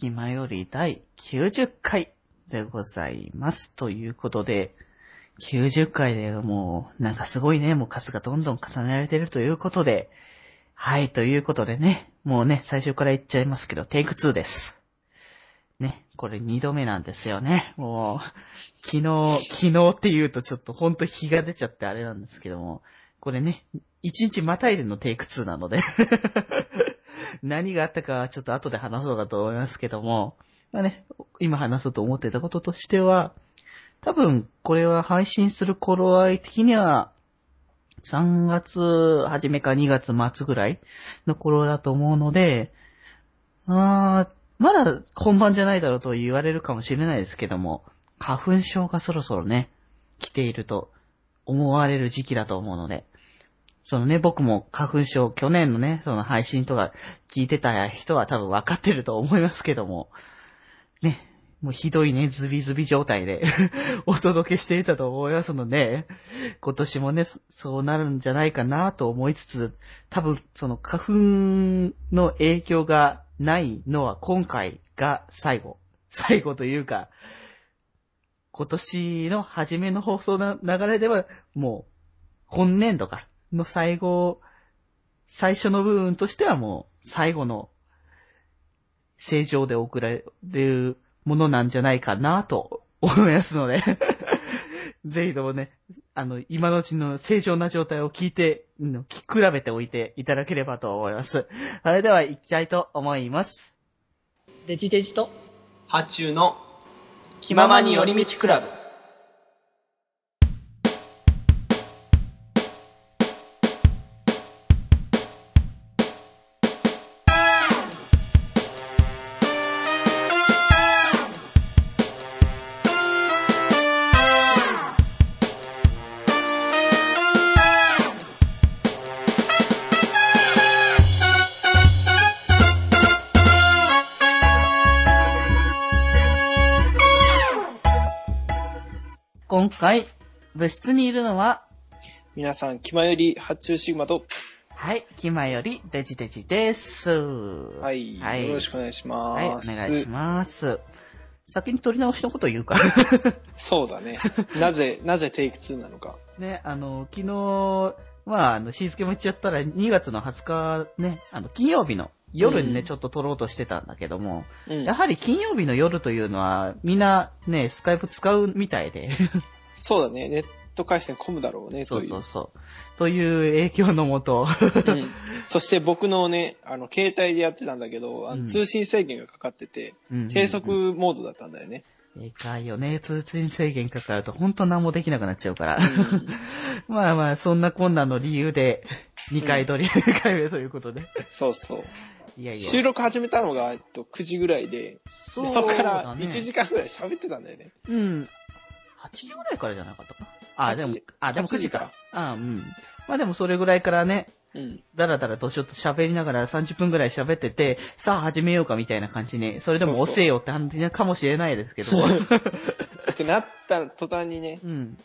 気まより第90回でございます。ということで、90回でもう、なんかすごいね、もう数がどんどん重ねられてるということで、はい、ということでね、もうね、最初から言っちゃいますけど、テイク2です。ね、これ2度目なんですよね。もう、昨日、昨日って言うとちょっとほんと日が出ちゃってあれなんですけども、これね、1日またいでのテイク2なので、何があったかはちょっと後で話そうかと思いますけども、まあね、今話そうと思ってたこととしては、多分これは配信する頃合い的には、3月初めか2月末ぐらいの頃だと思うので、あまだ本番じゃないだろうと言われるかもしれないですけども、花粉症がそろそろね、来ていると思われる時期だと思うので、そのね、僕も花粉症、去年のね、その配信とか聞いてた人は多分分かってると思いますけども、ね、もうひどいね、ズビズビ状態で お届けしていたと思いますので、今年もね、そうなるんじゃないかなと思いつつ、多分その花粉の影響がないのは今回が最後。最後というか、今年の初めの放送の流れでは、もう、今年度か、の最後、最初の部分としてはもう、最後の、正常で送られるものなんじゃないかなと思いますので、ぜひともね、あの、今のうちの正常な状態を聞いて、うん聞き比べておいていただければと思います。それでは行きたいと思います。デジデジと発注の気ままに寄り道クラブ今回、部室にいるのは、皆さん気まより発注シグマとはい、キマよりデジデジです。ははい、はいよろしくお願いしますはい、お願いします。先に取り直しのこと言うか。そうだねなぜなぜテイク2なのか ね、あの、昨日、まあ、あの、日付も言っちゃったら2月の20日ね、あの、金曜日の夜にね、うん。ちょっと撮ろうとしてたんだけども、うん。やはり金曜日の夜というのは、みんなね、スカイプ使うみたいで、そうだね。ネット回線混むだろうねそうという。そうそう。という影響のもと、うん。そして僕のねあの携帯でやってたんだけどあのうん。通信制限がかかってて、うん低速モードだったんだよね、でかいよね。通信制限かかると本当何もできなくなっちゃうから。うん。まあまあ、そんな困難の理由で、2回撮り、2回目ということで。そうそういやいや。収録始めたのが、えっと、9時ぐらいで、そでそこからだね1時間ぐらい喋ってたんだよね。うん。8時ぐらいからじゃなかったかあ、8でも時、あ、でも8 9時かか。あうん。まあでもそれぐらいからね、うん。だらだらとちょっと喋りながら30分ぐらい喋ってて、さあ始めようかみたいな感じに、それでもそうそう押せよって感じかもしれないですけど。ってなった途端にね、うん。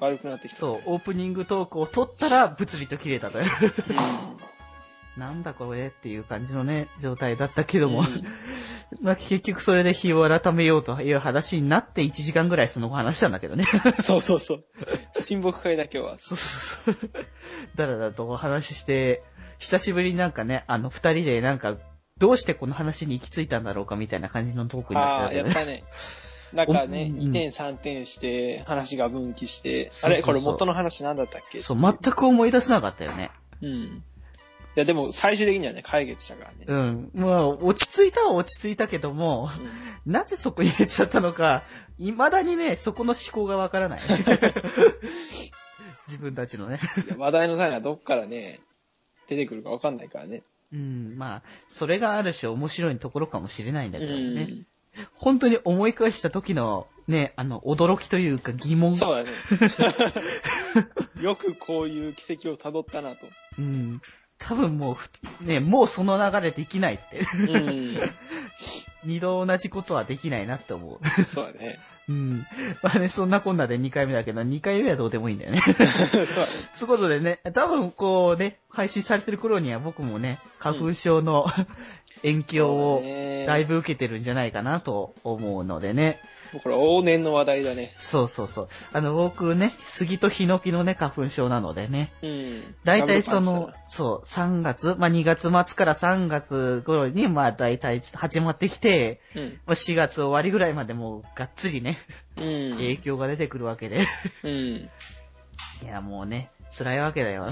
悪くなってきた。そう、オープニングトークを取ったら、物理と切れたという。うん。なんだこれっていう感じのね、状態だったけども。うん まあ結局それで日を改めようという話になって1時間ぐらいその後話したんだけどね。そうそうそう。親睦会だ今日は。そうそうそう。だらだらとお話しして、久しぶりになんかね、あの二人でなんか、どうしてこの話に行き着いたんだろうかみたいな感じのトークになああ、ってたけどね。やったね。なんかね、おうん2点3点して、話が分岐して、そうそうそうあれこれ元の話なんだったっけ？そう、全く思い出せなかったよね。うん。いや、でも最終的にはね、解決したからね。うん。まあ、落ち着いたは落ち着いたけども、なぜそこに入れちゃったのか、未だにね、そこの思考がわからない。自分たちのね。話題の種はどっからね、出てくるかわかんないからね。うん、まあ、それがある種面白いところかもしれないんだうけどね。ん。本当に思い返した時のね、あの、驚きというか疑問。そうだね。よくこういう奇跡を辿ったなと。うん。多分もうふ、ね、もうその流れできないって。うん。二度同じことはできないなって思う。そうだね。うん。まあね、そんなこんなで2回目だけど、2回目はどうでもいいんだよね。そうだね。そういうことでね、多分こうね、配信されてる頃には僕もね、花粉症の、延期をねだいぶ受けてるんじゃないかなと思うのでね。もうこれ往年の話題だね。そうそうそう。あの、僕ね、杉とヒノキのね、花粉症なのでね。うん。だいたいその、そう、3月、まあ、2月末から3月頃に、まあ、だいたい始まってきて、チだまあ、4月終わりぐらいまでもう、がっつりね、うん。うん。影響が出てくるわけで。うん。いや、もうね、辛いわけだよ。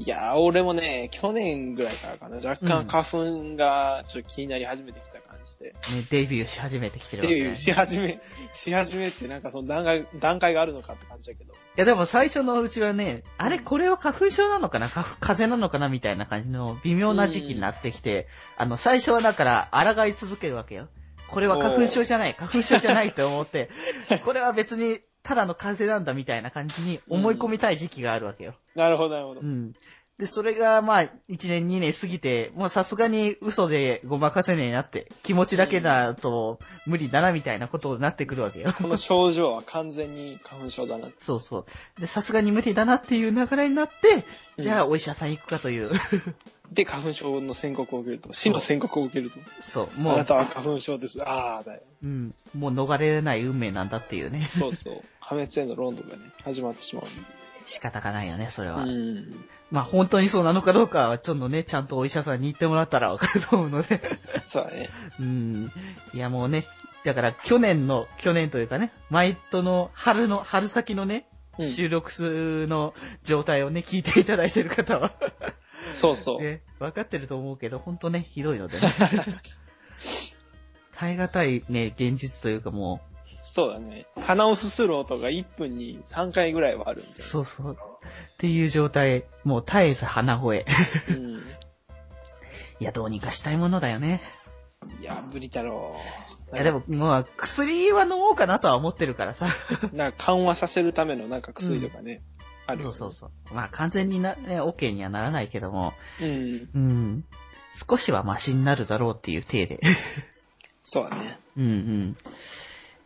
いやー、俺もね、去年ぐらいからかな、若干花粉がちょっと気になり始めてきた感じで。ね、デビューし始めてきてるわけ、デビューし始め、し始めってなんかその段階、段階があるのかって感じだけど。いや、でも最初のうちはね、あれ、これは花粉症なのかな？花粉風邪なのかなみたいな感じの微妙な時期になってきて、あの、最初はだから、抗い続けるわけよ。これは花粉症じゃない、花粉症じゃないって思って、これは別に、ただの風邪なんだみたいな感じに思い込みたい時期があるわけよ。なるほど、なるほどう。ん。で、それが、まあ、1年、2年過ぎて、もうさすがに嘘でごまかせねえなって、気持ちだけだと無理だなみたいなことになってくるわけよ。この症状は完全に花粉症だな。そうそう。で、さすがに無理だなっていう流れになって、じゃあお医者さん行くかという。で、花粉症の宣告を受けると、死の宣告を受けると、そう、あもう、なたは花粉症です。ああ、だよ。うん、もう逃れれない運命なんだっていうね。そうそう。破滅への論理がね、始まってしまう。仕方がないよね、それは。うん。まあ本当にそうなのかどうかは、ちょっとね、ちゃんとお医者さんに行ってもらったらわかると思うので。そうだね。うん。いやもうね、だから去年の、去年というかね、毎度の春の、春先のね、うん収録の状態をね、聞いていただいてる方は、そうそう。ね、分かってると思うけど、ほんとね、ひどいのでね。耐え難いね、現実というかもそうだね。鼻をすする音が1分に3回ぐらいはあるんう、で。そうそう。っていう状態、もう絶えず鼻声。うん。いや、どうにかしたいものだよね。いや、無理だろう。いや、でも、もう、薬は飲もうかなとは思ってるからさ。なんか緩和させるためのなんか薬とかね。ある。そうそうそう。まあ、完全にな、ね、OK にはならないけども、うん。うん。少しはマシになるだろうっていう体で。そうだね。うんうん。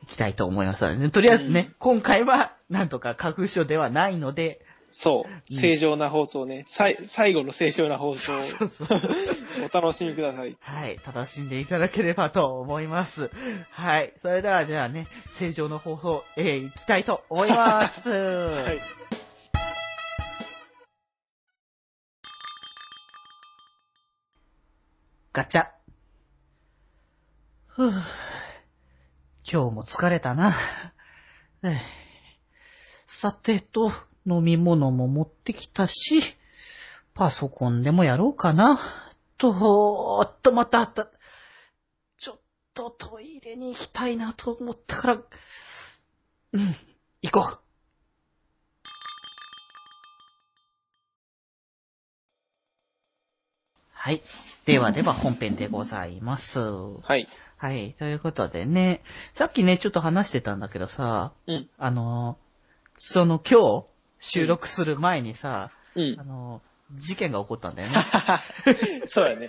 行きたいと思いますので、ね、とりあえずね、うん今回は、なんとか花粉症ではないので、そう。正常な放送ね。さい最後の正常な放送をそうそう。お楽しみください。はい、楽しんでいただければと思います。はい、それではじゃあね、正常の放送、えー、行きたいと思います。はい。ガチャ。ふぅ。今日も疲れたな。さてと、飲み物も持ってきたし、パソコンでもやろうかな。と、っと、またた。ちょっとトイレに行きたいなと思ったから、うん、行こう。はい。ではでは本編でございます。はい。はい。ということでね、さっきね、ちょっと話してたんだけどさ、うん。あの、その今日収録する前にさ、うんあ。の、事件が起こったんだよね。そうだね。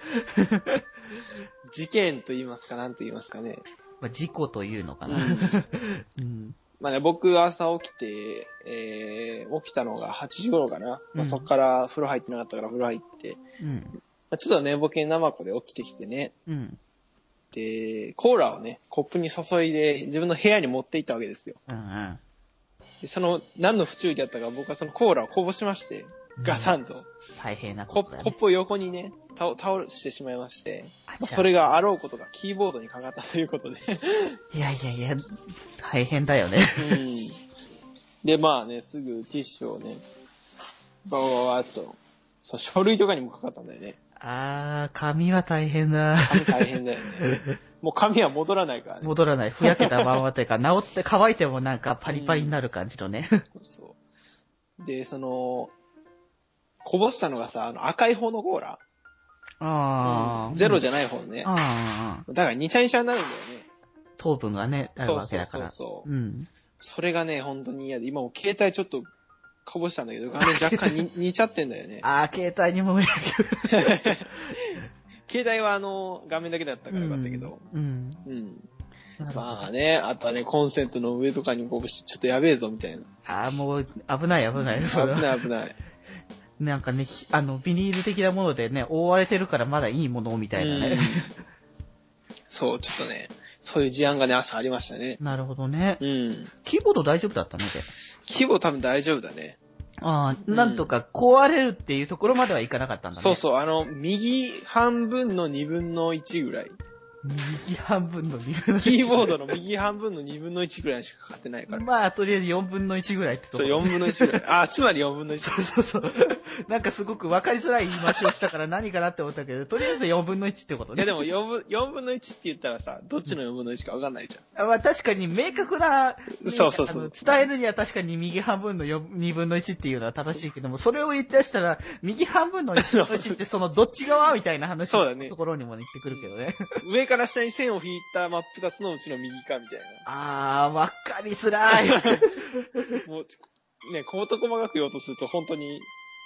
事件と言いますか、なんと言いますかね。まあ、事故というのかな。うん。まあね、僕朝起きて、えー、起きたのが8時頃かな。まうんあ、そっから風呂入ってなかったから風呂入って、うん。まあ、ちょっと寝ぼけ生子で起きてきてね。うん。で、コーラをね、コップに注いで自分の部屋に持って行ったわけですよ。うん。うん。でその、何の不注意だったか僕はそのコーラをこぼしまして、ガサンと。大変なコことだね。コップを横にね、倒倒してしまいまして、それがあろうことがキーボードにかかったということで。いやいやいや、大変だよね。うん。で、まあね、すぐティッシュをね、ババババッと、そう、書類とかにもかかったんだよね。あー、髪は大変だ。髪大変だよね。もう髪は戻らないからね。戻らない。ふやけたままというか、治って乾いてもなんかパリパリになる感じのね。そう。で、その、こぼしたのがさ、あの赤い方のコーラ。あー。ゼロじゃゃない方ね。あー。だから2茶2茶になるんだよね。糖分がね、あるそうそうそうわけだから。そう。うん。それがね、本当に嫌で、今もう携帯ちょっとこぼしたんだけど、画面若干に 似ちゃってんだよね。あー、携帯にも 携帯はあの、画面だけだったからよかったけど。うん。うん。まあね、あとはね、コンセントの上とかにこぼして、ちょっとやべえぞ、みたいな。あー、もう、危ない危ない。それは危ない危ない。なんかね、ひあの、ビニール的なものでね、覆われてるからまだいいものみたいなね。うんそう、ちょっとね、そういう事案がね、朝ありましたね。なるほどね。うん。キーボード大丈夫だったの？で。規模多分大丈夫だね。ああ、うんなんとか壊れるっていうところまではいかなかったんだね。そうそう、あの、右半分の2分の1ぐらい。右半分の2分の1。キーボードの右半分の2分の1ぐらいしかかかってないから。まあ、とりあえず4分の1ぐらいってとそう、ころ。4分の1ぐらい。あ、つまり4分の1。そうそうそう。なんかすごく分かりづらい言い回しをしたから何かなって思ったけど、とりあえず4分の1ってことね。いやでも4分、4分の1って言ったらさ、どっちの4分の1か分かんないじゃん。あまあ確かに明確な、そうそうそう伝えるには確かに右半分の4 2分の1っていうのは正しいけども、それを言ってしたら、右半分の1分の1ってそのどっち側みたいな話のところにも言ってくるけどね。上から下に線を引いた真っ二つのうちの右かみたいあー、わかりづらい。な。もう、ね、事細かく言おうとすると本当に、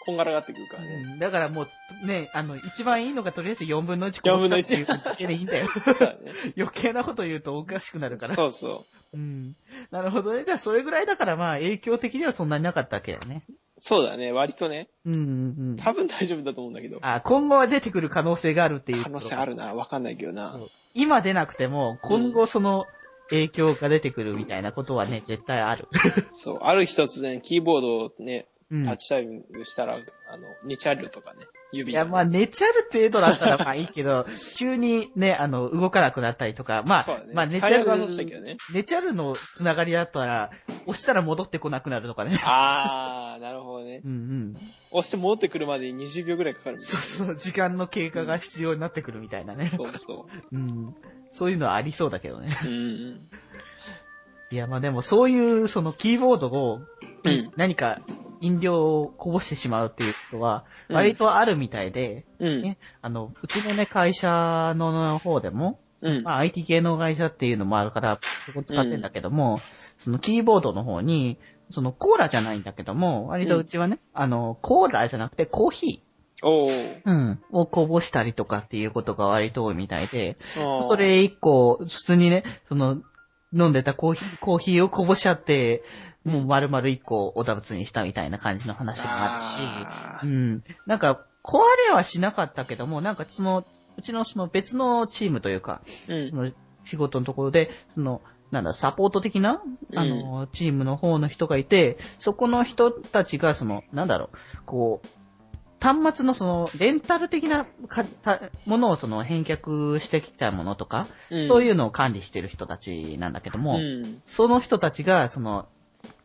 こんがらがってくるからね。うんだからもう、ね、あの、一番いいのがとりあえず4分の1こぼしたっていうだけでいいんだよ。そうだね 余計なこと言うとおかしくなるから。そうそう。うん。なるほどね。じゃあそれぐらいだからまあ影響的にはそんなになかったわけだよね。そうだね、割とね。うんうんうん。多分大丈夫だと思うんだけど。あ、今後は出てくる可能性があるっていう。可能性あるな、わかんないけどな。そう今出なくても、今後その影響が出てくるみたいなことはね、絶対ある。そう、ある日突然、キーボードをね、うん。タッチタイムしたら、あの、ニチャルとかね、指いや、まあ、寝ちゃる程度だったらまあいいけど、急にね、あの、動かなくなったりとか、まあ、ね。まあ、寝ちゃるね。寝ちゃるのつながりだったら、押したら戻ってこなくなるとかね。あー、なるほどね。うんうん。押して戻ってくるまでに20秒ぐらいかかるそうそう、時間の経過が必要になってくるみたいなね。な。そうそ うん。そういうのはありそうだけどね。う。うん。いや、まあでもそういう、そのキーボードを、うん何か飲料をこぼしてしまうっていうことは、うん割とあるみたいで、うん。ね、あの、うちのね、会社の方でも、うん。まあ IT 系の会社っていうのもあるから、そこ使ってんだけども、そのキーボードの方に、そのコーラじゃないんだけども、割とうちはね、あの、コーラじゃなくてコーヒおー。ー、うん、をこぼしたりとかっていうことが割と多いみたいで、そ、れ一個、普通にね、その、飲んでたコーヒー、コーヒーをこぼしちゃって、もう丸々一個おだぶつにしたみたいな感じの話もあるし、うん。なんか、壊れはしなかったけども、なんかその、うちのその別のチームというか、うんそ。の仕事のところで、その、なんだ、サポート的な、あの、チームの方の人がいて、そこの人たちが、その、なんだろう、こう、端末のその、レンタル的なかたものをその返却してきたものとか、そういううのを管理してる人たちなんだけども、ん。その人たちが、その、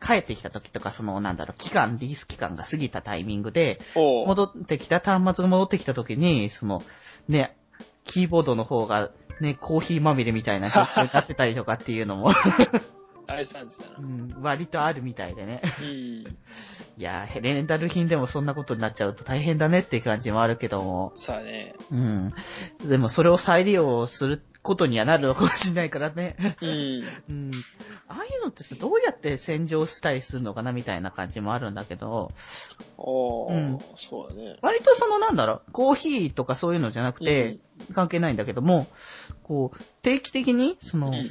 帰ってきた時とか、その、なんだろう、期間、リリース期間が過ぎたタイミングで。戻ってきた、端末が戻ってきた時に、その、ね、キーボードの方が、ね、コーヒーまみれみたいな状況になってたりとかっていうのも、大惨事だな。うん、割とあるみたいでね。うん。いやー、レンタル品でもそんなことになっちゃうと大変だねっていう感じもあるけども、そうだね。うん。でもそれを再利用することにはなるのかもしれないからね。うん。うん。ってさ、どうやって洗浄したりするのかなみたいな感じもあるんだけど、おー、うんそうだね。割とそのなんだろう、コーヒーとかそういうのじゃなくて、関係ないんだけども、こう、定期的に、その、うん。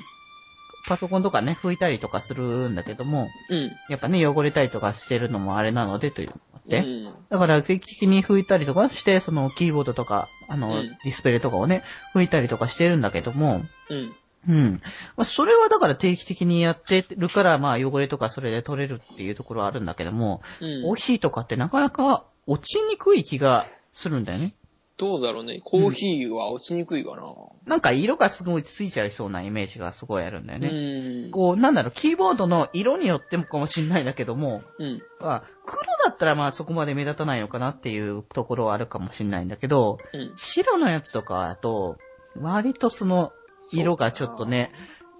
パソコンとかね、拭いたりとかするんだけども、うん。やっぱね、汚れたりとかしてるのもあれなのでというのがあって、うん。だから定期的に拭いたりとかして、そのキーボードとか、あの、うんディスプレイとかをね、拭いたりとかしてるんだけども、うん。うん。まあ、それはだから定期的にやってるから、まあ汚れとかそれで取れるっていうところはあるんだけども、うん。コーヒーとかってなかなか落ちにくい気がするんだよね。どうだろうね。コーヒーは落ちにくいかな。なんか色がすごいついちゃいそうなイメージがすごいあるんだよね。うん。こう、なんだろう、キーボードの色によってもかもしれないんだけども、うん。あ黒だったらまあそこまで目立たないのかなっていうところはあるかもしれないんだけど、うん。白のやつとかだと、割とその色がちょっとね、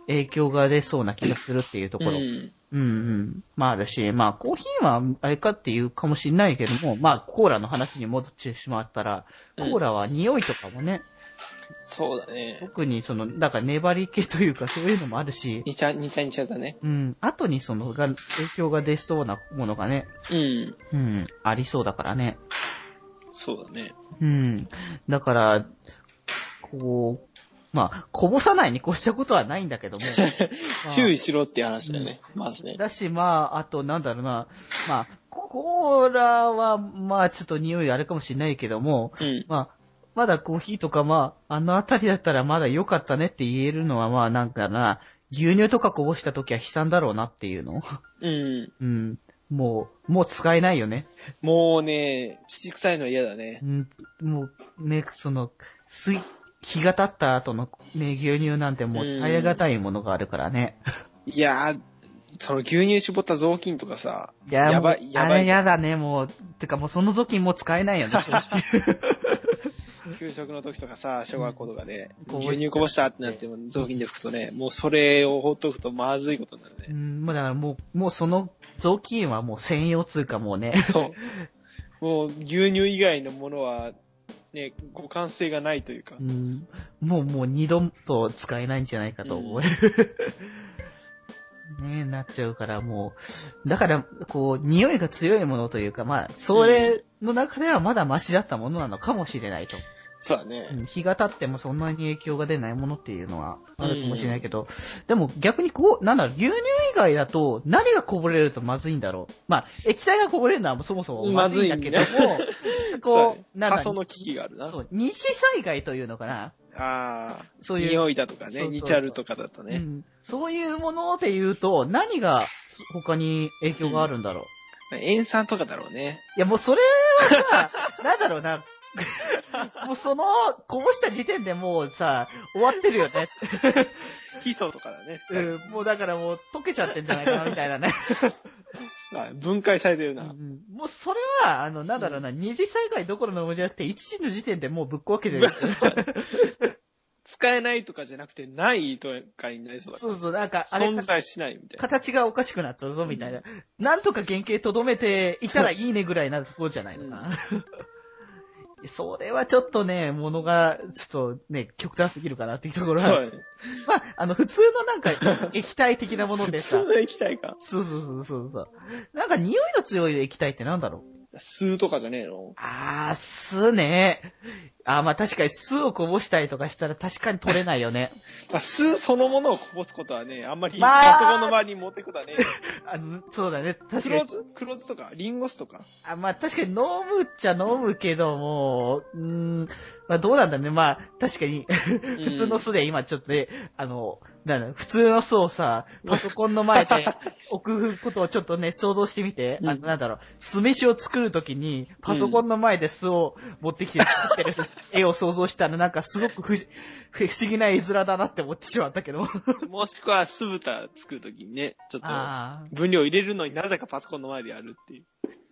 影響が出そうな気がするっていうところ。うん。うんうん。まああるし、まあコーヒーはあれかっていうかもしれないけども、まあコーラの話に戻ってしまったら、コうんーラは匂いとかもね、そうだね。特にその、だから粘り気というかそういうのもあるし、にちゃ、にちゃにちゃだね。うん、後にそのが影響が出そうなものがね、うん。うん、ありそうだからね。そうだね。うん。だから、こう、まあ、こぼさないに越したことはないんだけども。注意しろっていう話だよね。まずね。だし、まあ、あと、なんだろうな。まあ、コーラは、まあ、ちょっと匂いあるかもしれないけども、うん。まあ、まだコーヒーとか、まあ、あのあたりだったらまだ良かったねって言えるのは、まあ、なんかな、牛乳とかこぼした時は悲惨だろうなっていうの。うん。うん。もう、もう使えないよね。もうね、乳臭いの嫌だねう。ん、もう、ね、その、水、日が経った後のね、牛乳なんてもう耐え難いものがあるからね。いやー、その牛乳絞った雑巾とかさ、いや、やばいやばいじゃんやだね、もう。てかもうその時もう使えないよね、正直。給食の時とかさ、小学校とかで、牛乳こぼしたってなっても雑巾で拭くとね、もうそれをほっとくとまずいことになるね。うん、もうだからもう、もうその雑巾はもう専用通貨もうね。そう。もう牛乳以外のものは、ね、互換性がないというかう。ん、もうもう二度と使えないんじゃないかと思える。ねえ、なっちゃうからもう、だから、こう、匂いが強いものというか、まあ、それの中ではまだマシだったものなのかもしれないと。そうだね。うん日が経ってもそんなに影響が出ないものっていうのはあるかもしれないけど、でも逆にこう、なんだろう、牛乳以外だと何がこぼれるとまずいんだろう。まあ、液体がこぼれるのはそもそもまずいんだけども、そうだこねう、なんだ過疎の危機があるな。そう、二次災害というのかな？ああ、そういう。匂いだとかね、そうそうそうニチャルとかだとね。うんそういうもので言うと、何が他に影響があるんだろう？塩酸とかだろうね。いや、もうそれはさ、なんだろうな。もうその、こぼした時点でもうさ、終わってるよね。ヒ素とかだね。うん、もうだからもう溶けちゃってんじゃないかな、みたいなね。あ分解されてるな。うんもうそれは、あの、なんだろうな、二次災害どころのものじゃなくて、一時の時点でもうぶっ壊けてる。使えないとかじゃなくて、ないとかになりそうだ。そうそう、なんか、あれ、存在しないみたいな。形がおかしくなったぞ、みたいな。なんとか原型とどめていたらいいねぐらいなところじゃないのかな。それはちょっとね、ものが、ちょっとね、極端すぎるかなっていうところは。そうだね。まあ、あの、普通のなんか、液体的なものでさ普通。の液体か。そうそうそうそうそう。なんか匂いの強い液体ってなんだろう？酢とかじゃねえの？あー、酢ね。あー、まあ確かに酢をこぼしたりとかしたら確かに取れないよね。まあ酢そのものをこぼすことはね、あんまりまあパソコンの周りに持ってくことはね。あの、そうだね。確かに。黒酢黒酢とか、リンゴ酢とか。あまあ確かに飲むっちゃ飲むけども、うーん、まあどうなんだね。まあ確かに、普通の酢で今ちょっとね、あの、なんだ普通の酢をさ、パソコンの前で 置くことをちょっとね、想像してみて、あの、なんだろう、酢飯を作るときに、パソコンの前で酢を持ってきて作ってる絵を想像したら、なんかすごく不不思議な絵面だなって思ってしまったけど。もしくは酢豚作るときにね、ちょっと。分量入れるのになぜかパソコンの前でやるっていう。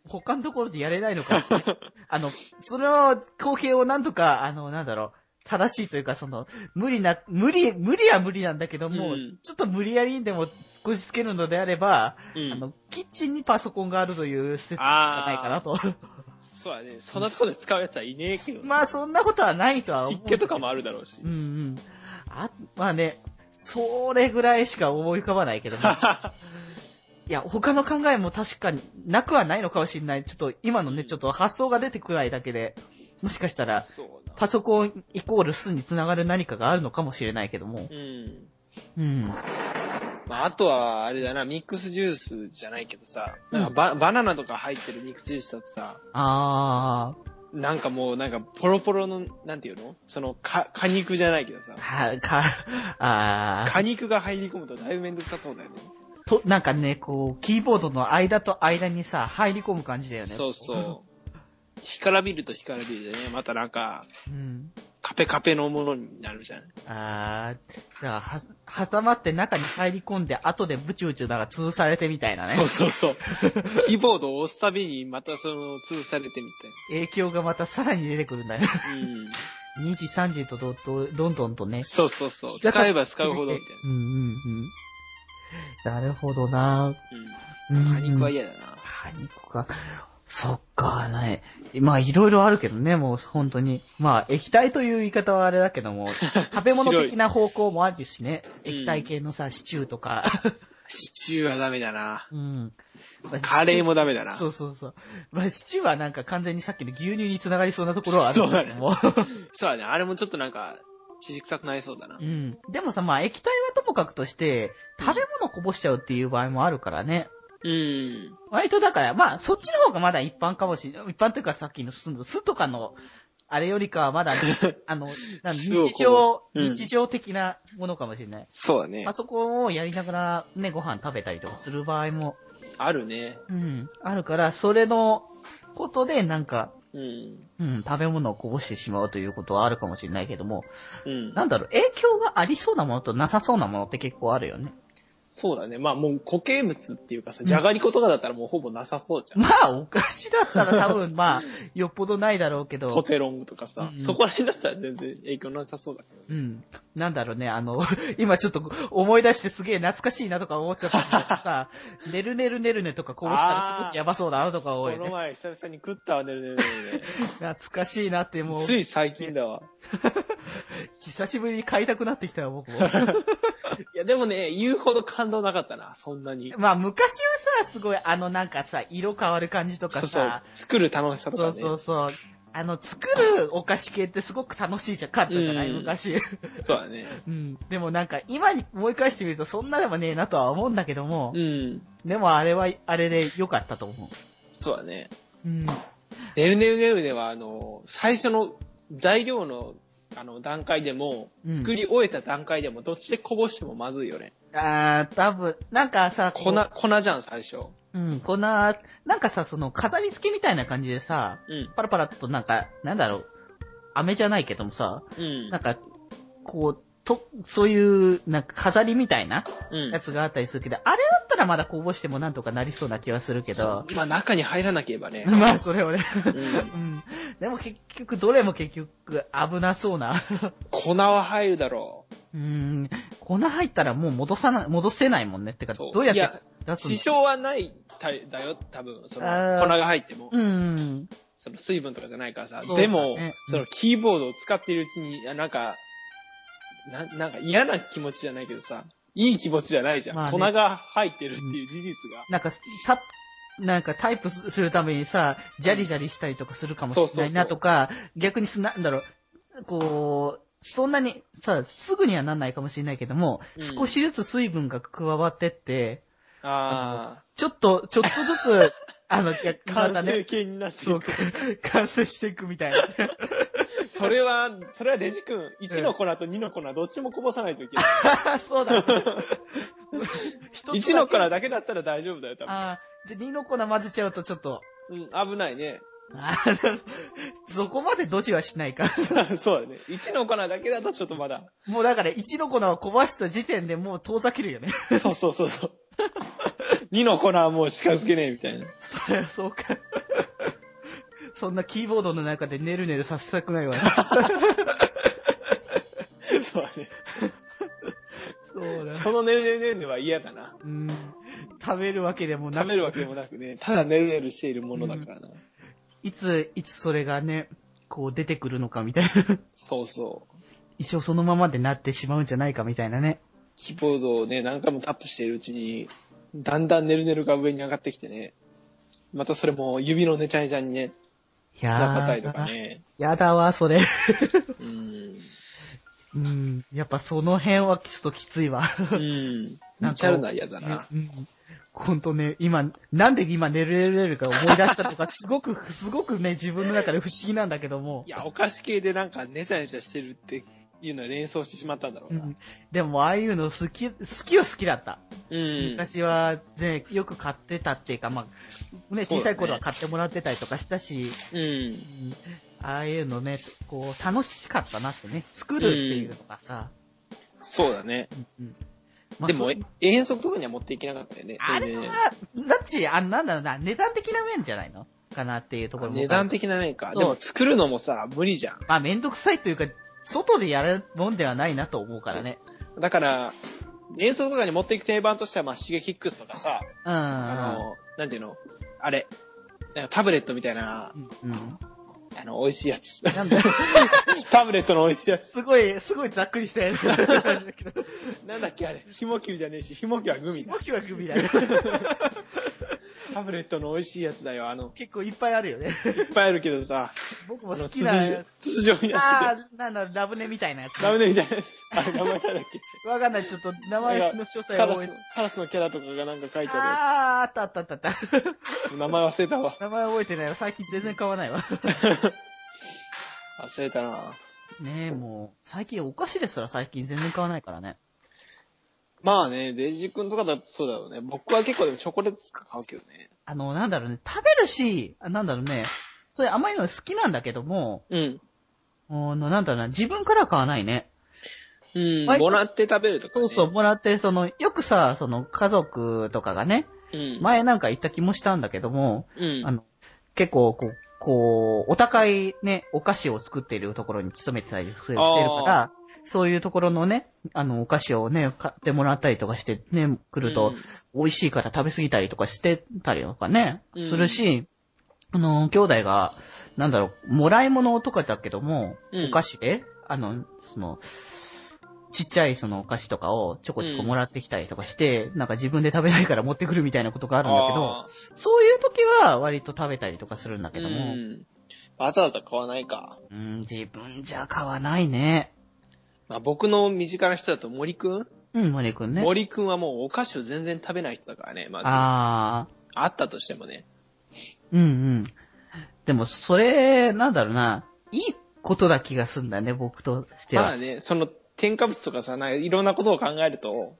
他のところでやれないのか あの、その光景をなんとか、あの、なんだろう、正しいというか、その、無理な、無理、無理は無理なんだけども、うんちょっと無理やりにでもこじつけるのであれば、うんあの、キッチンにパソコンがあるという設定しかないかなと。そうだね。そんなところで使うやつはいねえけど。まあ、そんなことはないとは思う。湿気とかもあるだろうしう。んうん。あ、まあね、それぐらいしか思い浮かばないけども。いや、他の考えも確かになくはないのかもしれない。ちょっと今のね、ちょっと発想が出てこないだけで、もしかしたら。パソコンイコール数につながる何かがあるのかもしれないけども。うん。うん。まあ、あとは、あれだな、ミックスジュースじゃないけどさ、なんかバ,、バナナとか入ってるミックスジュースだとさ、あなんかもう、なんか、ポロポロの、なんていうの？その、か、果肉じゃないけどさー、、は、か、あー果肉が入り込むとだいぶめんどくさそうだよね。と、なんかね、こう、キーボードの間と間にさ、入り込む感じだよね。そうそう。干からびると干からびるでね、またなんか、うん。カペカペのものになるじゃん。あー、だからは、挟まって中に入り込んで、後でブチブチなんか潰されてみたいなね。そうそうそう。キーボードを押すたびにまたその、潰されてみ影響がまたさらに出てくるんだよ。たいな。うん。2時、3時とどどどんどんとね。そうそうそう。使えば使うほどみたいうんうんうん。なるほどなな。うん。うん果肉は嫌だな。果肉か。そっか、ね。まあ、いろいろあるけどね、もう本当に。まあ、液体という言い方はあれだけども、食べ物的な方向もあるしね。い液体系のさ、シチューとか。シチューはダメだな。うん。まあカレーもダメだな。そうそうそう。まあ、シチューはなんか完全にさっきの牛乳につながりそうなところはあるけども。そうだね。あれもちょっとなんか、乳臭くなりそうだなう。ん。でもさ、まあ液体はともかくとして、食べ物こぼしちゃうっていう場合もあるからね。うん。割とだから、まあそっちの方がまだ一般かもしれない。一般というかさっきの酢の酢とかの、あれよりかはまだ、あの、日常、うん日常的なものかもしれない。そうだねあ。そこをやりながらね、ご飯食べたりとかする場合も、あるね。うん、あるから、それのことでなんか、うん。うん、食べ物をこぼしてしまうということはあるかもしれないけども、うん。なんだろう、影響がありそうなものとなさそうなものって結構あるよね。そうだね。まあもう固形物っていうかさ、じゃがりことかだったらもうほぼなさそうじゃん。まあ、お菓子だったら多分、まあ、よっぽどないだろうけど、ポテロングとかさ、うんそこら辺だったら全然影響なさそうだけど。うん。なんだろうね、あの、今ちょっと思い出してすげえ懐かしいなとか思っちゃったけどさ、ねるねるねるねとかこぼしたらすごくやばそうだなとか思うよね。この前久々に食ったわねるねるねる懐かしいなってもうね。、つい最近だわ。久しぶりに買いたくなってきたよ、僕も。いやでもね、言うほど感動なかったな、そんなに。まあ、昔はさ、すごい、あのなんかさ、色変わる感じとかそうそうさ、。作る楽しさとかそね。うそうそう。あの、作るお菓子系ってすごく楽しいじゃん、かったじゃない、うん昔。そうだね。うん。でもなんか、今に思い返してみるとそんなでもねえなとは思うんだけども、うん。でもあれは、あれで良かったと思そうだね。う。うん。ねるねるねるねは、あの、最初の材料の、あの、段階でも、うん作り終えた段階でも、どっちでこぼしてもまずいよね。あー、多分、なんかさ、こ粉う、粉じゃん、最初。うん、こんな、なんかさ、その、飾り付けみたいな感じでさ、うん。パラパラっとなんか、なんだろう、飴じゃないけどもさ、うんなん。か、こう、と、そういう、なんか飾りみたいなうんや。つがあったりするけど、あれだったらまだこぼしてもなんとかなりそうな気はするけど、まあ、中に入らなければね。まあ、それをね。うんうん。でも結局、どれも結局危なそうな。粉は入るだろうん。粉入ったらもう戻さな、戻せないもんね。ってか、どうやって。出すの？支障はないただよ、多分。その、粉が入っても。うん。その水分とかじゃないからさ。ねでも、うんそのキーボードを使っているうちに、あなんか、な、なんか嫌な気持ちじゃないけどさ、いい気持ちじゃないじゃん。まあね粉が入ってるっていう事実が。なんか、た、なんかタイプするためにさ、ジャリジャリしたりとかするかもしれないなとか、逆にす、なんだろう、こう、そんなにさ、すぐにはなんないかもしれないけども、うん少しずつ水分が加わってって、あちょっと、ちょっとずつ、あの、完体ね、成形になってそ、いうく。完成していくみたいな。それは、それはデジ君、1の粉と2の粉どっちもこぼさないといけない。そうだ。一1の粉だけだったら大丈夫だよ、多分。ああ、じゃあ2の粉混ぜちゃうとちょっと、うん、危ないね。そこまでドジはしないか。そうだね。1の粉だけだとちょっとまだ。もうだから1の粉をこぼした時点でもう遠ざけるよね。そうそうそうそう。2の粉はもう近づけねえみたいな。そりゃそうか。そんなキーボードの中でネルネルさせたくないわ。そうだね。そうだ。そのねるねるねるねは嫌だな。うん。食べるわけでもなく食べるわけでもなくね、ただねるねるしているものだからな。いつ、いつそれがね、こう出てくるのかみたいな。そうそう。一生そのままでなってしまうんじゃないかみたいなね。キーボードをね、何回もタップしているうちに、だんだんねるねるが上に上がってきてね。またそれも指のねちゃねちゃにね、いや繋がったりとかー、ね。やだわ、それ。うん。うん。やっぱその辺はちょっときついわ。うん。なんかなっちゃうのは嫌だな。うん。ほんとね、今、なんで今寝る寝るか思い出したとか、すごく、すごくね、自分の中で不思議なんだけどもい。や、お菓子系でなんかねちゃねちゃしてるっていうのは連想してしまったんだろうな。うん。でも、ああいうの好き、好きは好きだった。うん。昔はね、よく買ってたっていうか、まあ、ね、小さい頃は買ってもらってたりとかしたし、うん。うんああいうのね、こう、楽しかったなってね、作るっていうのがさ、そうだね。うんうんまあでも、遠足とかには持っていけなかったよね。あれは、だっち、あなんだろうな、値段的な面じゃないのかなっていうところも。値段的な面か。でも作るのもさ、無理じゃん。まあ、めんどくさいというか、外でやるもんではないなと思うからね。だから、遠足とかに持っていく定番としては、まあ、シゲキックスとかさ、うん。あの、なんていうの？あれ、なんかタブレットみたいな、うん、うん。あの、美味しいやつ。なんだ？タブレットの美味しいやつ。すごい、すごいざっくりしたやつ なんだっけあれ。ひもきゅうじゃねえし、ひもきゅうはグミだ動。きはグミだよ。タブレットの美味しいやつだよ。あの、結構いっぱいあるよね。いっぱいあるけどさ、僕も好きな。筒筒状になあってー、なんだラブネみたいなやつ。て。ラムネみたいなやつ。あれ、名前なんだっけ？わかんない、ちょっと名前の詳細覚えて。、カラスのキャラとかがなんか書いてああー、あったあったあったあった。る。名前忘れたわ。名前覚えてないわ。最近全然買わないわ。忘れたなねえ、もう、最近お菓子ですら最近全然買わないからね。まあね、デイジー君とかだとそうだろうね。僕は結構でもチョコレートとか買うけどね。あの、なんだろうね、食べるし、あなんだろうね、それ甘いの好きなんだけども、うん。あの、なんだろうな、自分からは買わないね。うん。割ともらって食べるとか、ね。そうそう、。もらって、その、よくさ、その、家族とかがね、うん。前なんか言った気もしたんだけども、うん。あの、結構、こう、こう、お高いね、お菓子を作っているところに勤めてたりしてるから、そういうところのね、あの、お菓子をね、買ってもらったりとかしてね、来ると、美味しいから食べ過ぎたりとかしてたりとかね、うんするし、あの、兄弟が、なんだろう、もらい物とかだけども、うんお菓子で、あの、その、ちっちゃいそのお菓子とかをちょこちょこもらってきたりとかして、なんか自分で食べないから持ってくるみたいなことがあるんだけど、そういう時は割と食べたりとかするんだけども、うん。わざわざ買わないか。うん、自分じゃ買わないね。まあ、僕の身近な人だと森くん、うん、森くんね。森くんはもうお菓子を全然食べない人だからね。まず。ああったとしてもね。ー、うんうん。でも、それ、なんだろうな、いいことだ気がすんだね、僕としては。まあね、その添加物とかさ、なんかいろんなことを考えると、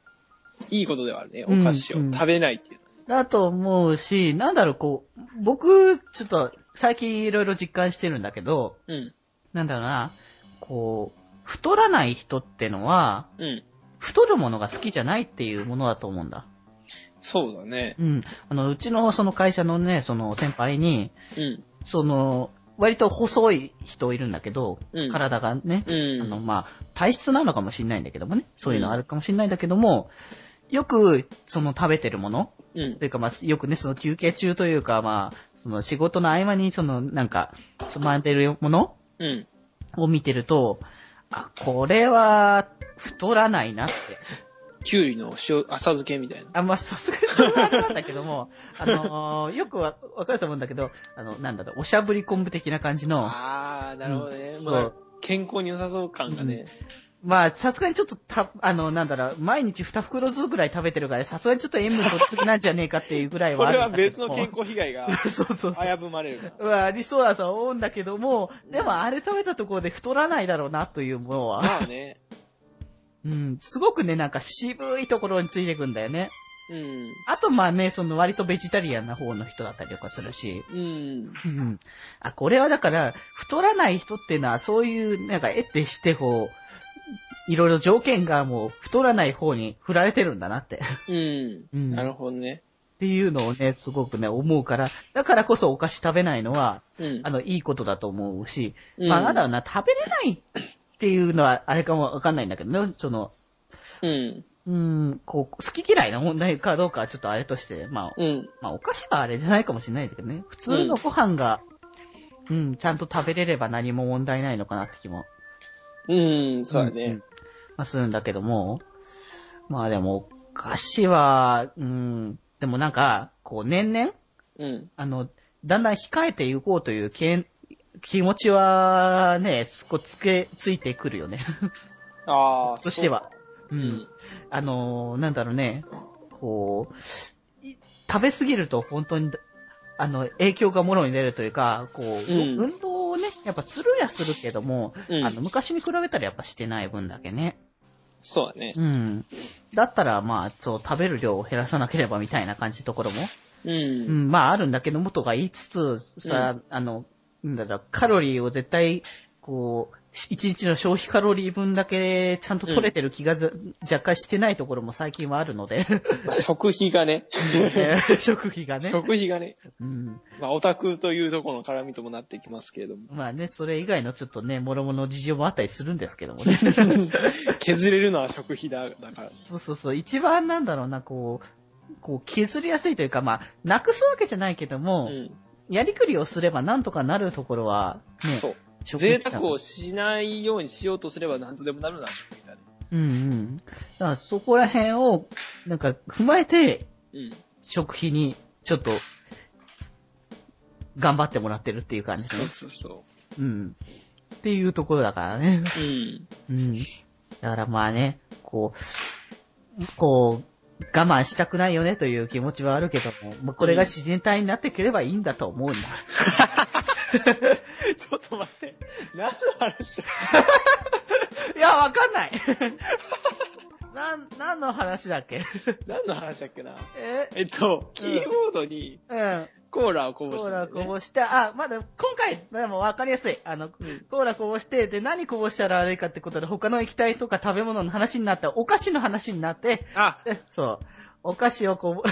いいことではあるね。うんお菓子を食べないっていう。だと思うし、なんだろう、こう、僕、ちょっと、最近いろいろ実感してるんだけど、うん。なんだろうな、こう、太らない人ってのは、うん。太るものが好きじゃないっていうものだと思うんだ。そうだね。うん。あの、うちのその会社のね、その先輩に、うん。その、割と細い人いるんだけど、うん体がね、うん。あの、まあ、体質なのかもしれないんだけどもね、そういうのあるかもしれないんだけども、よく、その食べてるもの、うんと。いうかまあ、よくね、その休憩中というか、まあ、その仕事の合間に、その、なんか、つまんでるものうん。を見てると、あ、これは、太らないなって。きゅうりの塩、浅漬けみたいな。あ、まあ、さすがにそれはあれなんだけども、あのーよくわ、わかると思うんだけど、あの、なんだろう、おしゃぶり昆布的な感じの、あー、なるほどね。うんまあそう健康に良さそう感がね。まあ、さすがにちょっとた、あの、なんだろう、毎日2袋ずつぐらい食べてるから、さすがにちょっと塩分取りすぎなんじゃねえかっていうぐらいそはあれは別るんだけども。の健康被害が そうそうそう。危ぶまれるから。まあ、ありそうだとは思うんだけども、でもあれ食べたところで太らないだろうなというものは、まあね。うん、すごくね、なんか渋いところについてくんだよね。うん。あと、まあね、その割とベジタリアンな方の人だったりとかするし、うん。うん。あ、これはだから、太らない人っていうのは、そういう、なんか、得てして、こう、いろいろ条件がもう、太らない方に振られてるんだなって。うん。うんなるほどね。っていうのをね、すごくね、思うから、だからこそお菓子食べないのは、うん。あの、いいことだと思うし、うんまあ、なんだろうな、食べれないっていうのは、あれかもわかんないんだけどね、その、うん。うーん、こう、好き嫌いな問題かどうかはちょっとあれとして、まあ、うん。まあ、お菓子はあれじゃないかもしれないけどね、普通のご飯が、うん、ちゃんと食べれれば何も問題ないのかなって気も、うん。そうだんね。まあ、するんだけども、まあでも、お菓子は、うん、でもなんか、こう、年々、うん。あの、だんだん控えていこうというけん気持ちはね、こうつけ、ついてくるよね。ああ。としては。う。そう。うんん。あのーなんだろうね、こう、い食べ過ぎると本当に、あの、影響がもろに出るというか、こう、うん運動やっぱするやするけども、うんあの、昔に比べたらやっぱしてない分だけね。そうだね。うん。だったら、まあ、そう、食べる量を減らさなければみたいな感じのところも、う。うんん、まああるんだけどもとか言いつつ、さ、あの、なんだろう、カロリーを絶対、こう、一日の消費カロリー分だけちゃんと取れてる気がず、若干してないところも最近はあるので、まあ食費がね。食費がね。食費がね。うん。まあ、オタクというところの絡みともなってきますけれども。まあね、それ以外のちょっとね、諸々の事情もあったりするんですけどもね。削れるのは食費だ、だから。そうそうそう。一番なんだろうな、こう、こう削りやすいというか、まあ、なくすわけじゃないけどうも、ん。やりくりをすればなんとかなるところは、ね、そう。贅沢をしないようにしようとすれば何とでもなるな、食費だね。うんうん。だからそこら辺を、なんか踏まえて、うん。食費にちょっと頑張ってもらってるっていう感じそうね。そうそうん。っていうところだからね。う。うん。うん。だからまあね、こう、こう、我慢したくないよねという気持ちはあるけども、まあ、これが自然体になってくればいいんだと思うんだ。ちょっと待って。何の話だいや、わかんない。なん、何の話だっけ？何の話だっけな？え？えっと、キーボードにうん。コーラをこぼしコーラこぼした。あ、まだ、今回、でも分かりやすい。あの、コーラこぼして、で、何こぼしたら悪いかってことで、他の液体とか食べ物の話になった、お菓子の話になって、あ、でそう、お菓子をこぼ、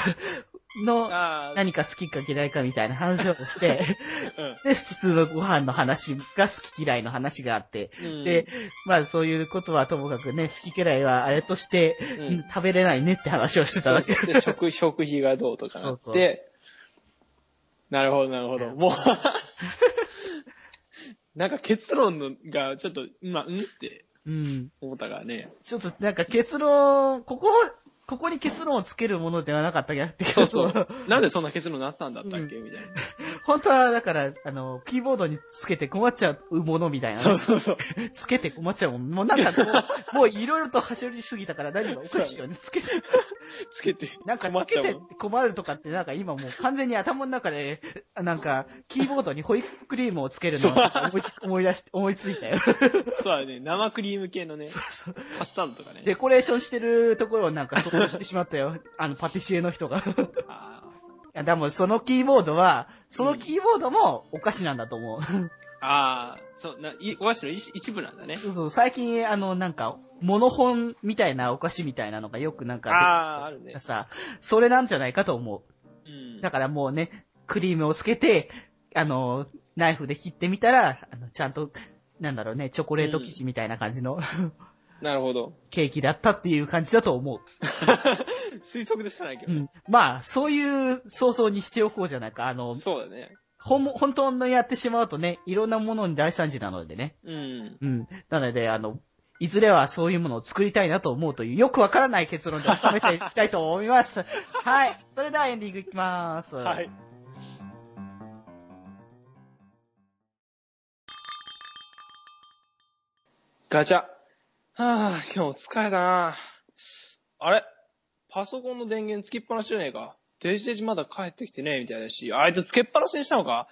の、あー何か好きか嫌いかみたいな話をして、うんで、普通のご飯の話が好き嫌いの話があって、うん。で、まあそういうことはともかくね、好き嫌いはあれとして、うん食べれないねって話をしてたそうわけそう。で、食、食費がどうとかなそうそうって、なるほど、なるほど。もう、なんか結論のがちょっと、まあ、うんってうん。思ったからね。ちょっとなんか結論、ここ、ここに結論をつけるものではなかったやってそうそう。なんでそんな結論になったんだったっけ、みたいな。本当は、だから、あの、キーボードにつけて困っちゃうものみたいなね、そうそうそう。つけて困っちゃうもん。もうなんかもう、もういろいろと走りすぎたから何がおかしいよね。つけて、つけて。なんかつけて困るとかってなんか今もう完全に頭の中で、なんか、キーボードにホイップクリームをつけるのを思いつ思い出し、思いついたよ。そうだね。生クリーム系のね、カスタードとかね。デコレーションしてるところをなんか想像してしまったよ。あの、パティシエの人が。いあや、でもそのキーボードは、そのキーボードもお菓子なんだと思う。ーあー、そう、な、いお菓子の一一部なんだね。そうそう、最近、あの、なんか、モノ本みたいなお菓子みたいなのがよくなんかあー、あるね。さ、それなんじゃないかと思うんう。だからもうね、クリームをつけて、あの、ナイフで切ってみたら、あのちゃんと、なんだろうね、チョコレート生地みたいな感じの、なるほど。ケーキだったっていう感じだと思 推測でしかないけう。うど。ん。まあ、そういう想像にしておこうじゃないか。あの、そうだね。ほん、本当のやってしまうとね、いろんなものに大惨事なのでね。うん。うん。なので、あの、いずれはそういうものを作りたいなと思うという、よくわからない結論で収めていきたいと思います。はい。それではエンディングいきます。はい。ガチャ。はぁ、今日も疲れたなあれ？パソコンの電源つきっぱなしじゃねえか。デジデジまだ帰ってきてねえみたいだし、あいつつけっぱなしにしたのか？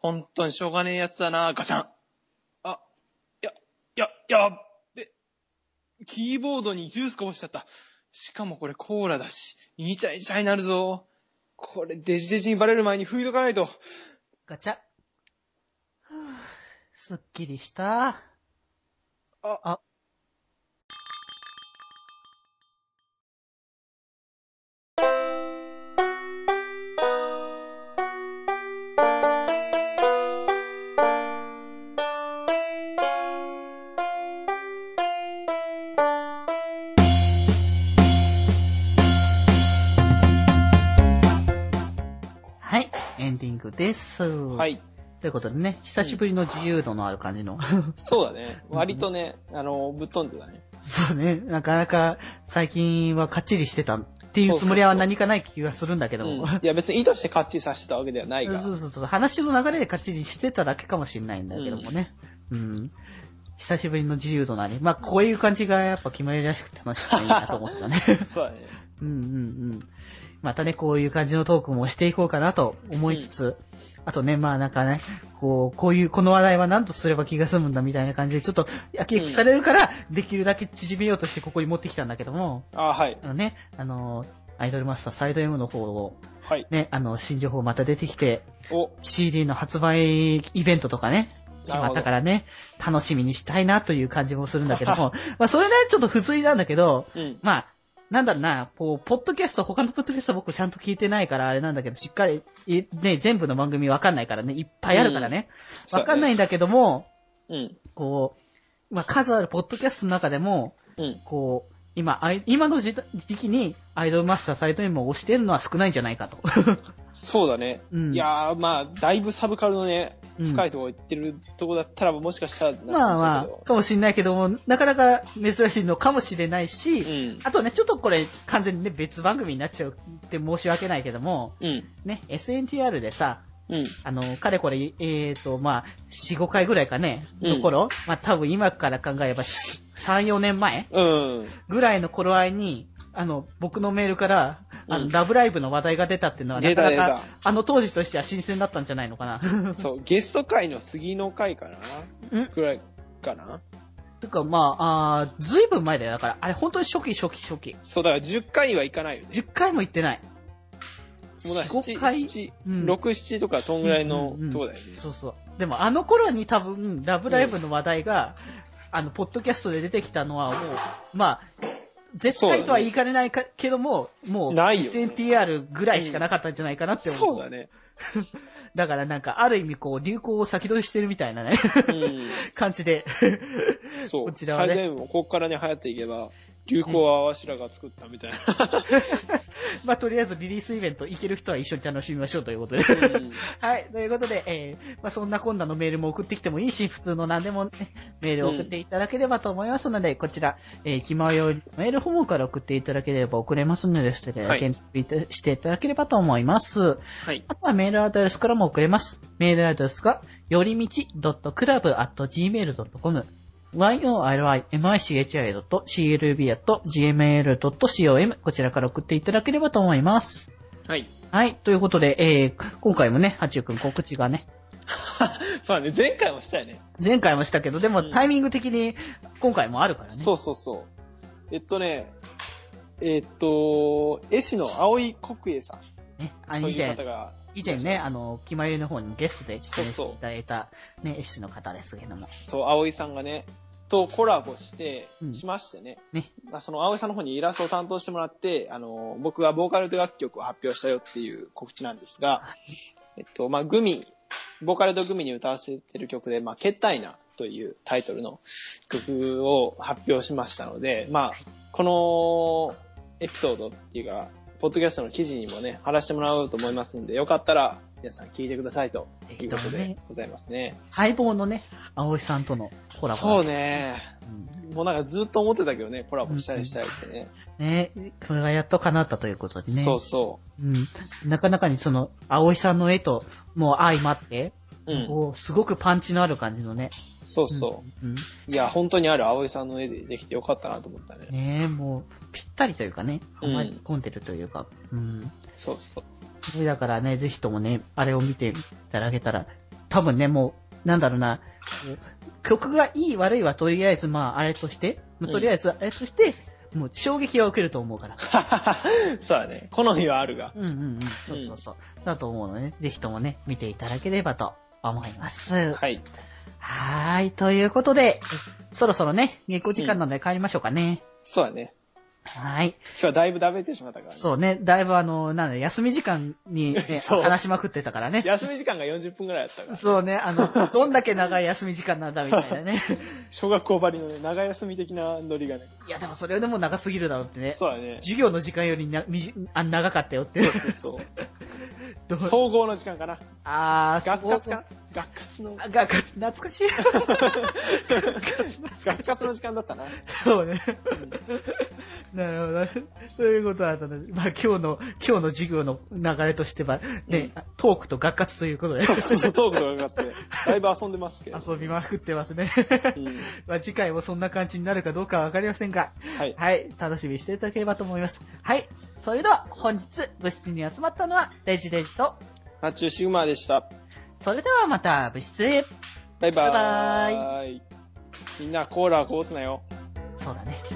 本当にしょうがねえやつだなガチャン。あ、や、や、やっべ。キーボードにジュースこぼしちゃった。しかもこれコーラだし、イチャイチャになるぞ。これデジデジにバレる前に拭いとかないと。ガチャ。ふぅすっきりした。あ、あ。です。は。い。ということでね、久しぶりの自由度のある感じの。そうだね。割とね、あの、ぶっ飛んでたね。そうね、なかなか最近はかっちりしてたっていうつもりは何かない気がするんだけども。うん。いや別に意図してカッチリさせてたわけではないが。そうそうそう。話の流れでかっちりしてただけかもしれないんだけどもね。うん。久しぶりの自由度なり。まあ、こういう感じがやっぱ決まりらしくて楽しくていいなと思ったね。そうだね。うんうんうん。またね、こういう感じのトークもしていこうかなと思いつつ、あとね、まあなんかね、こう、こういう、この話題は何とすれば気が済むんだみたいな感じで、ちょっと、焼き焼きされるから、できるだけ縮めようとしてここに持ってきたんだけども、あ、はい。あのね、あの、アイドルマスターサイド M の方を、はい。ね、あの、新情報また出てきて、お、CD の発売イベントとかね、決まったからね、楽しみにしたいなという感じもするんだけども、まあそれね、ちょっと不随なんだけど、うん。まあ、なんだろうな、こう、ポッドキャスト、他のポッドキャスト僕ちゃんと聞いてないからあれなんだけど、しっかり、いね、全部の番組わかんないからね、いっぱいあるからね。うんわかんないんだけども、うん。こう、まあ数あるポッドキャストの中でも、うん。こう、今、今の時時期にアイドルマスターサイト M を押してるのは少ないんじゃないかと。そうだね。うんいやー、まあ、だいぶサブカルのね、うん深いところ行ってるとこだったら、もしかしたらまあまあ、かもしれないけども、なかなか珍しいのかもしれないし、うん。あとね、ちょっとこれ完全にね、別番組になっちゃうって申し訳ないけども、うん。ね、SNTR でさ、うん。あの、かれこれ、えーと、まあ、4、5回ぐらいかね、うんの頃、まあ多分今から考えれば3、4年前？うん。ぐらいの頃合いに、あの、僕のメールから、あの、うんラブライブの話題が出たっていうのは、な出たかなか出、あの当時としては新鮮だったんじゃないのかな？そう、ゲスト会の杉の会かな？んぐらいかな？てか、まあ、あーずいぶん前だよ。だから、あれ本当に初期初期初期。そう、だから10回はいかないよね。10回も行ってない。もうだから4、5回？7、うん6、7とか、そんぐらいのとこだよね。そうそう。でもあの頃に多分、ラブライブの話題が、あの、ポッドキャストで出てきたのはもう、まあ、絶対とは言いかねないか、けども、もう、ないよね SNTR ぐらいしかなかったんじゃないかなって思う。そうだね。だからなんか、ある意味こう、流行を先取りしてるみたいなね、うん。感じで。そう。こちらはね最善もここからね、流行っていけば、流行はわしらが作ったみたいな。まあ、とりあえずリリースイベント行ける人は一緒に楽しみましょうということで。うんはい。ということで、えー、まあ、そんなこんなのメールも送ってきてもいいし、普通の何でもね、メールを送っていただければと思いますので、こちら、えー、気まよりメールフォームから送っていただければ送れますので、それはい検索していただければと思います。はい。あとはメールアドレスからも送れます。メールアドレスが、よりみち .club.gmail.com yorimichi.clb.gmail.com こちらから送っていただければと思います。はい。はい。ということで、えー、今回もね、八中くん告知がね、そうだね、前回もしたよね。前回もしたけど、でもうんタイミング的に今回もあるからね。そうそうそう。えっとね、えっと、絵師の青井国栄さんね。あ以前以前ね、あの、気まゆりの方にゲストで出演していただいた、ね、絵師の方ですけども。そう、葵さんがね、とコラボしてう、んしましてね。ね。まあ、その葵さんの方にイラストを担当してもらって、あの、僕がボーカロイド楽曲を発表したよっていう告知なんですが、えっと、まあ、グミ、ボーカロイドグミに歌わせてる曲で、まあ、ケッタイナというタイトルの曲を発表しましたので、まあ、このエピソードっていうか、ポッドキャストの記事にもね、貼らせてもらおうと思いますんで、よかったら皆さん聞いてくださいということでございますね。待望のね、葵さんとのコラボ。そう。ね。うん、もうなんかずっと思ってたけどね、コラボしたりしたいってね。ね、これがやっと叶ったということでね。そうそうん。なかなかにその、葵さんの絵と、もう相まって、う。うん。こう、すごくパンチのある感じのね。そうそう。うん。うんいや、本当にある葵さんの絵でできてよかったなと思ったね。ねえ、もう、ぴったりというかね、はうんまり込んでるというか、うん。そうそう。だからね、ぜひともね、あれを見ていただけたら、多分ね、もう、なんだろうな、曲がいい悪いはとりあえず、まあ、あれとして、まあとりあえず、あれとして、もう衝撃は受けると思うから。そうだね。好みはあるが。うんうんうん。そうそうそう。だと思うので、ね、ぜひともね、見ていただければと思います。はい。はーい。ということで、そろそろね、下校時間なので帰りましょうかね。そうだね。はーい。今日はだいぶ食べてしまったからね。そうね、だいぶあの、なんだ、休み時間に、ね、話しまくってたからね。休み時間が40分くらいあったから。そうね、あの、どんだけ長い休み時間なんだみたいなね。小学校ばりのね、長休み的なノリがね。いや、でもそれでも長すぎるだろうってね。そうだね。授業の時間よりな、みじ、あ、長かったよって。そうそうそう。総合の時間かな。あー、学活か？な学活の、あ学活、懐かしい。学活の時間だったな。そうね。なるほど。そういうことだったので、まあ今日の、今日の授業の流れとしては、ね、トークと学活ということで、そうそうそう、トークとかかって、だいぶ遊んでますけど。遊びまくってますね。うんまあ次回もそんな感じになるかどうかはわかりませんが、はい。はい、楽しみにしていただければと思います。はい、それでは本日部室に集まったのはデジデジと、ナチューシグマでした。それではまた部室へ。バイバーイ。バイみんなコーラこぼすなよ。そうだね。